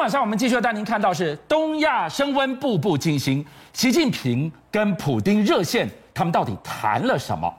晚上我们继续带您看到是东亚升温步步惊心，习近平跟普丁热线，他们到底谈了什么？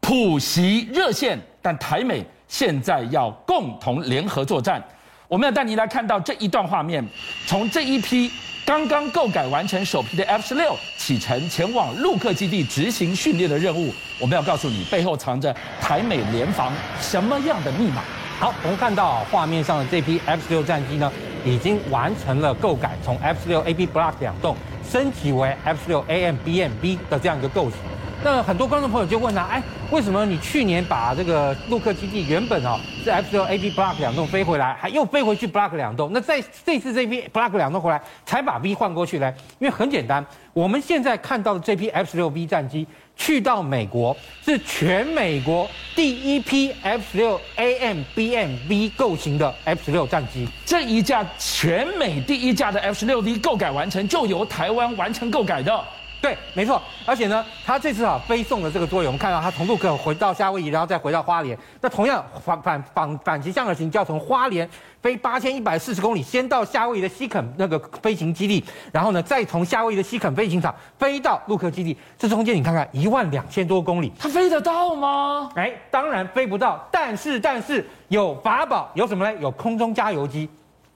普习热线，但台美现在要共同联合作战。我们要带您来看到这一段画面，从这一批刚刚购改完成首批的 F 十六启程前往陆克基地执行训练的任务，我们要告诉你背后藏着台美联防什么样的密码。好，我们看到画面上的这批 F 十六战机呢，已经完成了购改，从 F 十六 AB Block 两栋升级为 F 十六 AM BM B 的这样一个构型。那很多观众朋友就问啊，哎，为什么你去年把这个陆克基地原本哦是 F 十六 A B Block 两栋飞回来，还又飞回去 Block 两栋？那在这次这批 Block 两栋回来，才把 B 换过去呢？因为很简单，我们现在看到的这批 F 十六 B 战机去到美国，是全美国第一批 F 十六 A M B M B 构型的 F 十六战机。这一架全美第一架的 F 十六 V 购改完成，就由台湾完成购改的。对，没错，而且呢，他这次啊飞送的这个作业，我们看到他从陆克回到夏威夷，然后再回到花莲。那同样反反反反其向而行，就要从花莲飞八千一百四十公里，先到夏威夷的西肯那个飞行基地，然后呢，再从夏威夷的西肯飞行场飞到陆克基地。这中间你看看一万两千多公里，他飞得到吗？哎，当然飞不到，但是但是有法宝，有什么呢？有空中加油机，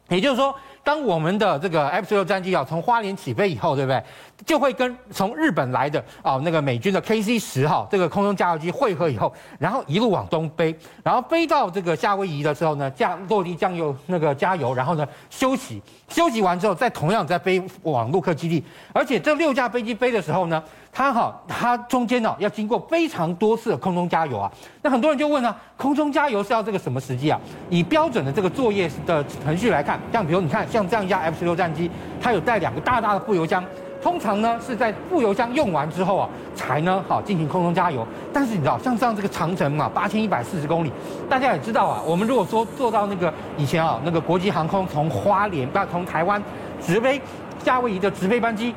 也就是说。当我们的这个 F 十六战机啊从花莲起飞以后，对不对？就会跟从日本来的啊那个美军的 KC 十号这个空中加油机汇合以后，然后一路往东飞，然后飞到这个夏威夷的时候呢，降落地降油那个加油，然后呢休息，休息完之后再同样再飞往陆克基地。而且这六架飞机飞的时候呢，它哈它中间呢要经过非常多次的空中加油啊。那很多人就问啊，空中加油是要这个什么时机啊？以标准的这个作业的程序来看，像比如你看。像这样一架 F 十六战机，它有带两个大大的副油箱，通常呢是在副油箱用完之后啊，才呢好进行空中加油。但是你知道，像这样这个长城啊，八千一百四十公里，大家也知道啊，我们如果说坐到那个以前啊，那个国际航空从花莲不要从台湾直飞夏威夷的直飞班机，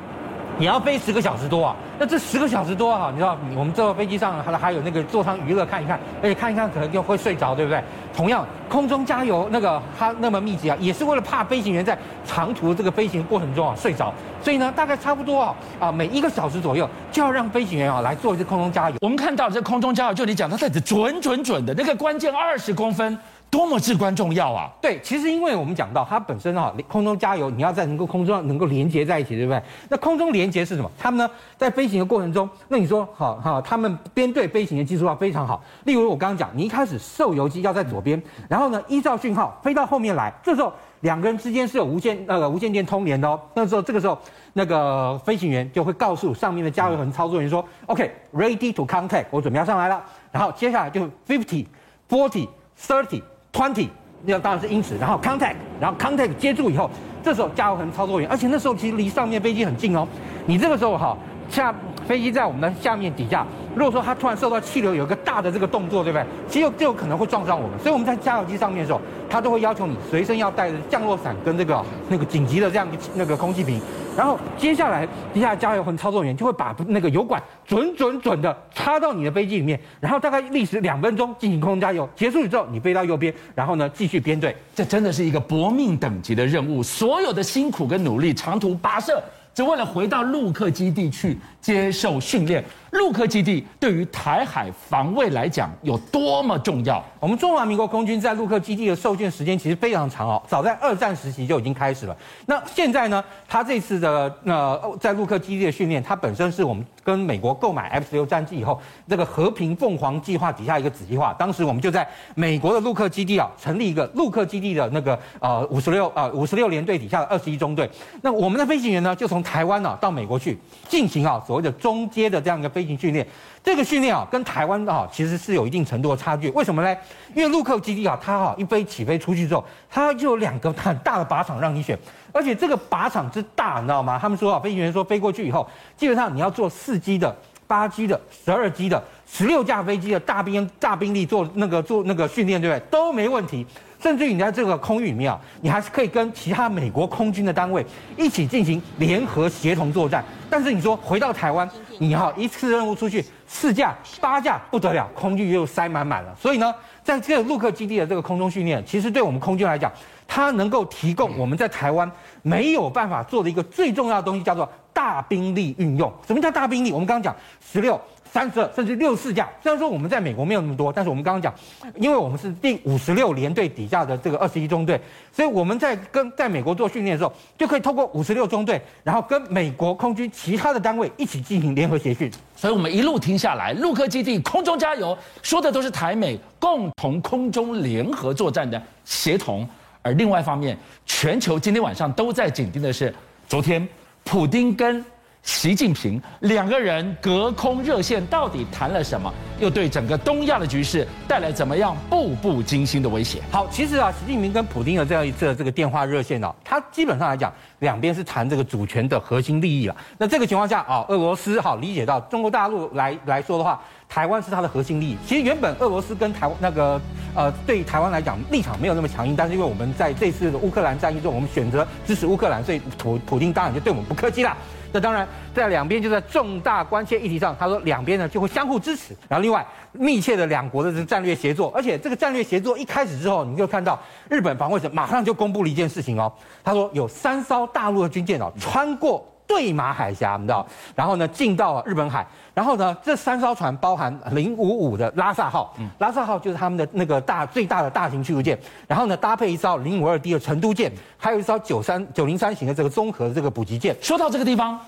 也要飞十个小时多啊。那这十个小时多啊，你知道，我们坐飞机上还还有那个座舱娱乐看一看，而且看一看可能就会睡着，对不对？同样，空中加油那个它那么密集啊，也是为了怕飞行员在长途这个飞行过程中啊睡着，所以呢，大概差不多啊啊每一个小时左右就要让飞行员啊来做一次空中加油。我们看到这空中加油，就你讲它在准准准的那个关键二十公分。多么至关重要啊！对，其实因为我们讲到它本身哈，空中加油，你要在能够空中能够连接在一起，对不对？那空中连接是什么？他们呢，在飞行的过程中，那你说好哈，他们编队飞行的技术要非常好。例如我刚刚讲，你一开始受油机要在左边，然后呢，依照讯号飞到后面来，这时候两个人之间是有无线那个无线电通联的哦。那时候这个时候，那个飞行员就会告诉上面的加油轮操作员说：“OK，ready to contact，我准备要上来了。”然后接下来就 fifty、forty、thirty。twenty，那当然是英尺，然后 contact，然后 contact 接住以后，这时候加油轮操作员，而且那时候其实离上面飞机很近哦，你这个时候哈下飞机在我们的下面底下，如果说它突然受到气流有一个大的这个动作，对不对？其实就有可能会撞上我们，所以我们在加油机上面的时候，它都会要求你随身要带着降落伞跟这个那个紧急的这样那个空气瓶。然后接下来，接下来加油和操作员就会把那个油管准准准的插到你的飞机里面，然后大概历时两分钟进行空中加油，结束之后你飞到右边，然后呢继续编队。这真的是一个搏命等级的任务，所有的辛苦跟努力，长途跋涉，只为了回到陆客基地去接受训练。陆克基地对于台海防卫来讲有多么重要？我们中华民国空军在陆克基地的受训时间其实非常长哦，早在二战时期就已经开始了。那现在呢，他这次的呃在陆克基地的训练，它本身是我们跟美国购买 F 十六战机以后，这个和平凤凰计划底下一个子计划。当时我们就在美国的陆克基地啊，成立一个陆克基地的那个呃五十六啊五十六联队底下的二十一中队。那我们的飞行员呢，就从台湾啊到美国去进行啊所谓的中阶的这样一个飞行训练，这个训练啊，跟台湾的啊其实是有一定程度的差距。为什么呢？因为陆客基地啊，它哈一飞起飞出去之后，它就有两个很大的靶场让你选，而且这个靶场之大，你知道吗？他们说啊，飞行员说飞过去以后，基本上你要做四机的、八机的、十二机的、十六架飞机的大兵大兵力做那个做那个训练，对不对？都没问题。甚至于你在这个空域里面啊，你还是可以跟其他美国空军的单位一起进行联合协同作战。但是你说回到台湾，你哈一次任务出去四架八架不得了，空域又塞满满了。所以呢，在这个陆克基地的这个空中训练，其实对我们空军来讲，它能够提供我们在台湾没有办法做的一个最重要的东西，叫做大兵力运用。什么叫大兵力？我们刚刚讲十六。三十二甚至六四架，虽然说我们在美国没有那么多，但是我们刚刚讲，因为我们是第五十六联队底下的这个二十一中队，所以我们在跟在美国做训练的时候，就可以透过五十六中队，然后跟美国空军其他的单位一起进行联合协训。所以我们一路听下来，陆科基地空中加油，说的都是台美共同空中联合作战的协同。而另外一方面，全球今天晚上都在紧盯的是，昨天普丁跟。习近平两个人隔空热线，到底谈了什么？又对整个东亚的局势带来怎么样步步惊心的威胁？好，其实啊，习近平跟普京的这样一次这个电话热线哦，他基本上来讲，两边是谈这个主权的核心利益了。那这个情况下啊，俄罗斯好理解到中国大陆来来说的话，台湾是他的核心利益。其实原本俄罗斯跟台湾那个呃，对台湾来讲立场没有那么强硬，但是因为我们在这次的乌克兰战役中，我们选择支持乌克兰，所以普普京当然就对我们不客气了。那当然，在两边就在重大关切议题上，他说两边呢就会相互支持。然后另外密切的两国的这个战略协作，而且这个战略协作一开始之后，你就看到日本防卫省马上就公布了一件事情哦，他说有三艘大陆的军舰哦穿过对马海峡，你知道，然后呢进到了日本海，然后呢这三艘船包含零五五的拉萨号，拉萨号就是他们的那个大最大的大型驱逐舰，然后呢搭配一艘零五二 D 的成都舰，还有一艘九三九零三型的这个综合的这个补给舰。说到这个地方，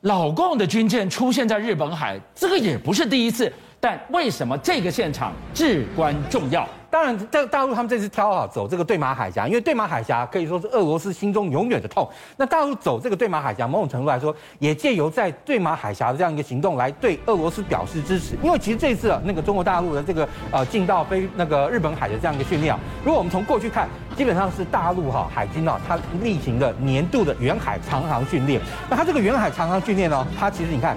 老共的军舰出现在日本海，这个也不是第一次，但为什么这个现场至关重要？当然，在大陆他们这次挑好走这个对马海峡，因为对马海峡可以说是俄罗斯心中永远的痛。那大陆走这个对马海峡，某种程度来说，也借由在对马海峡的这样一个行动，来对俄罗斯表示支持。因为其实这次啊那个中国大陆的这个呃进到非那个日本海的这样一个训练啊，如果我们从过去看，基本上是大陆哈海军啊，它例行的年度的远海长航训练。那它这个远海长航训练呢，它其实你看。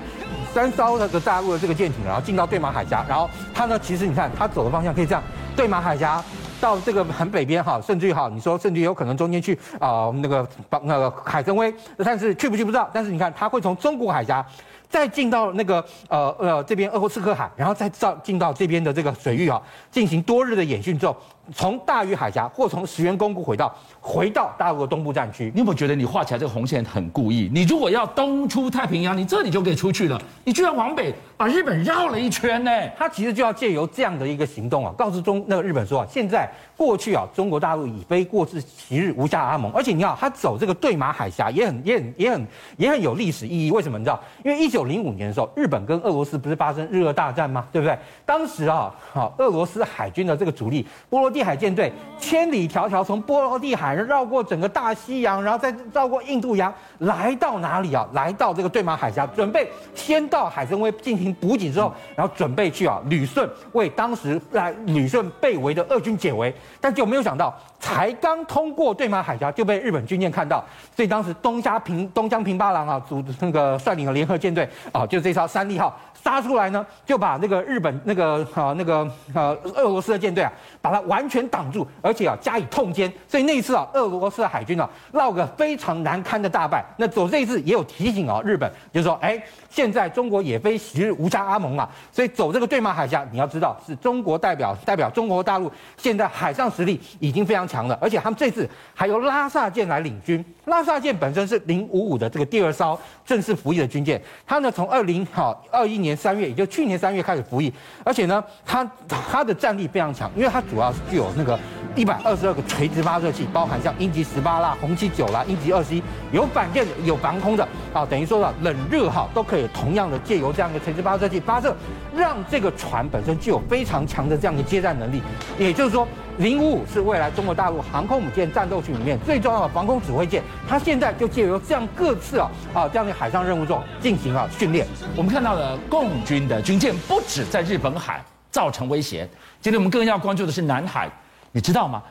三艘那个大陆的这个舰艇，然后进到对马海峡，然后它呢，其实你看它走的方向可以这样，对马海峡到这个很北边哈，甚至于哈，你说甚至有可能中间去啊、那个那个海参崴，但是去不去不知道，但是你看它会从中国海峡再进到那个呃呃这边鄂霍次克海，然后再到进到这边的这个水域啊，进行多日的演训之后。从大隅海峡或从石垣宫古回到回到大陆的东部战区，你有没有觉得你画起来这个红线很故意？你如果要东出太平洋，你这里就可以出去了，你居然往北把日本绕了一圈呢？他其实就要借由这样的一个行动啊，告诉中那个日本说啊，现在过去啊，中国大陆已非过之其日无下阿蒙，而且你看他走这个对马海峡也很也很也很也很有历史意义。为什么你知道？因为一九零五年的时候，日本跟俄罗斯不是发生日俄大战吗？对不对？当时啊，好俄罗斯海军的这个主力波罗的海舰队千里迢迢从波罗的海绕过整个大西洋，然后再绕过印度洋，来到哪里啊？来到这个对马海峡，准备先到海参崴进行补给之后，然后准备去啊旅顺为当时来旅顺被围的俄军解围，但就没有想到，才刚通过对马海峡就被日本军舰看到，所以当时东家平东江平八郎啊组那个率领的联合舰队啊，就这艘三利号。杀出来呢，就把那个日本那个啊那个呃俄罗斯的舰队啊，把它完全挡住，而且啊加以痛歼。所以那一次啊，俄罗斯的海军啊落个非常难堪的大败。那走这一次也有提醒啊，日本就是说，哎，现在中国也非昔日无家阿蒙啊，所以走这个对马海峡，你要知道是中国代表代表中国大陆现在海上实力已经非常强了，而且他们这次还由拉萨舰来领军。拉萨舰本身是零五五的这个第二艘正式服役的军舰，它呢从二零好二一年。三月，也就去年三月开始服役，而且呢，它它的战力非常强，因为它主要是有那个一百二十二个垂直发射器，包含像鹰击十八啦、红旗九啦、鹰击二十一，有反舰的，有防空的啊，等于说了冷热哈都可以同样的借由这样的垂直发射器发射，让这个船本身具有非常强的这样的接战能力，也就是说。零五五是未来中国大陆航空母舰战斗群里面最重要的防空指挥舰，它现在就借由这样各次啊啊这样的海上任务中进行啊训练。我们看到了共军的军舰不止在日本海造成威胁，今天我们更要关注的是南海，你知道吗？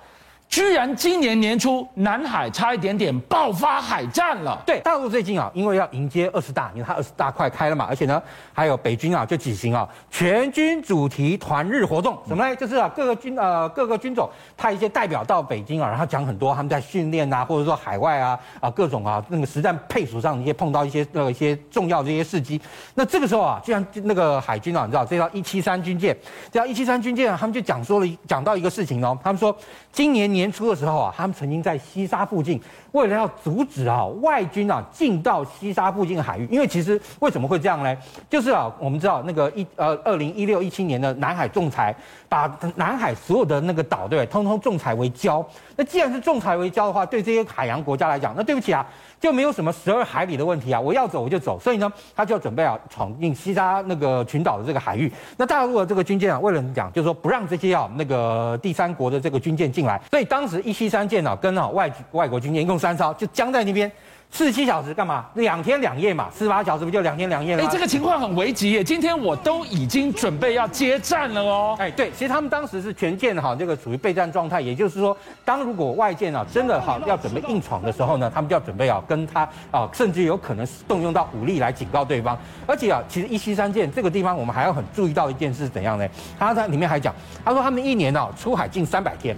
居然今年年初，南海差一点点爆发海战了。对，大陆最近啊，因为要迎接二十大，因为它二十大快开了嘛，而且呢，还有北军啊就举行啊全军主题团日活动，什么呢？就是啊各个军呃各个军种派一些代表到北京啊，然后讲很多他们在训练啊，或者说海外啊啊各种啊那个实战配属上一些碰到一些呃一些重要的一些事迹。那这个时候啊，居然那个海军啊，你知道这叫一七三军舰，这叫一七三军舰啊，他们就讲说了讲到一个事情哦，他们说今年。年初的时候啊，他们曾经在西沙附近，为了要阻止啊外军啊进到西沙附近海域，因为其实为什么会这样呢？就是啊，我们知道那个一呃二零一六一七年的南海仲裁，把南海所有的那个岛对，通通仲裁为礁。那既然是仲裁为礁的话，对这些海洋国家来讲，那对不起啊。就没有什么十二海里的问题啊，我要走我就走，所以呢，他就要准备啊闯进西沙那个群岛的这个海域。那大陆的这个军舰啊，为了讲，就是说不让这些啊那个第三国的这个军舰进来，所以当时一七三舰啊跟啊外外国军舰一共三艘，就僵在那边。四十七小时干嘛？两天两夜嘛，四十八小时不就两天两夜了？哎，这个情况很危急耶！今天我都已经准备要接战了哦。哎，对，其实他们当时是全舰哈，这个处于备战状态，也就是说，当如果外舰啊真的哈要准备硬闯的时候呢，他们就要准备啊跟他啊，甚至有可能动用到武力来警告对方。而且啊，其实一七三舰这个地方，我们还要很注意到一件事是怎样呢？他在里面还讲，他说他们一年啊出海近三百天。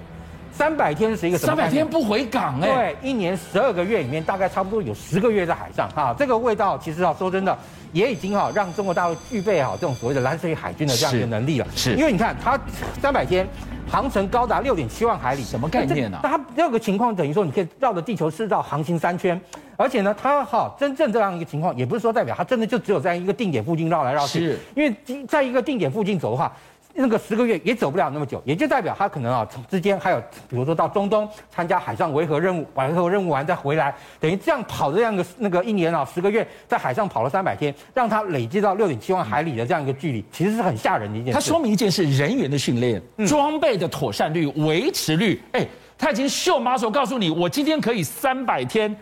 三百天是一个什么？三百天不回港哎、欸，对，一年十二个月里面，大概差不多有十个月在海上哈。这个味道其实啊，说真的，也已经哈让中国大陆具备好这种所谓的蓝水海军的这样一个能力了。是，因为你看它三百天航程高达六点七万海里，什么概念呢、啊？它这个情况等于说你可以绕着地球赤道航行三圈，而且呢，它哈真正这样一个情况，也不是说代表它真的就只有在一个定点附近绕来绕去，是因为在一个定点附近走的话。那个十个月也走不了那么久，也就代表他可能啊，从之间还有，比如说到中东参加海上维和任务，维和任务完再回来，等于这样跑的这样的那个一年啊，十个月在海上跑了三百天，让他累积到六点七万海里的这样一个距离，其实是很吓人的一件事。它说明一件事：人员的训练、装备的妥善率、维持率。哎，他已经秀 muscle 告诉你，我今天可以三百天。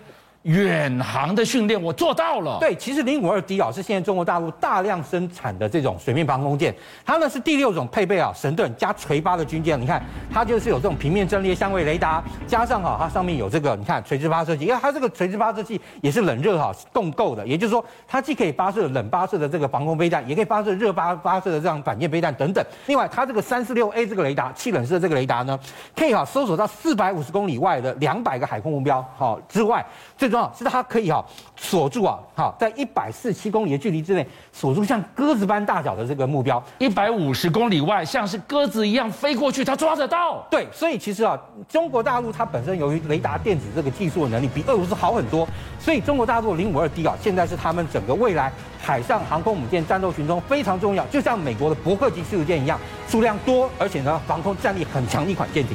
远航的训练我做到了。对，其实零五二 D 啊是现在中国大陆大量生产的这种水面防空舰，它呢是第六种配备啊神盾加垂发的军舰。你看，它就是有这种平面阵列相位雷达，加上哈它上面有这个你看垂直发射器，因为它这个垂直发射器也是冷热哈共构的，也就是说它既可以发射冷发射的这个防空飞弹，也可以发射热发发射的这样反舰飞弹等等。另外，它这个三四六 A 这个雷达气冷式的这个雷达呢，可以哈搜索到四百五十公里外的两百个海空目标好之外，最重要是它可以哈锁住啊，好在一百四十七公里的距离之内锁住像鸽子般大小的这个目标，一百五十公里外像是鸽子一样飞过去，它抓得到。对，所以其实啊，中国大陆它本身由于雷达电子这个技术的能力比俄罗斯好很多，所以中国大陆零五二 D 啊，现在是他们整个未来海上航空母舰战斗群中非常重要，就像美国的伯克级驱逐舰一样，数量多，而且呢防空战力很强的一款舰艇。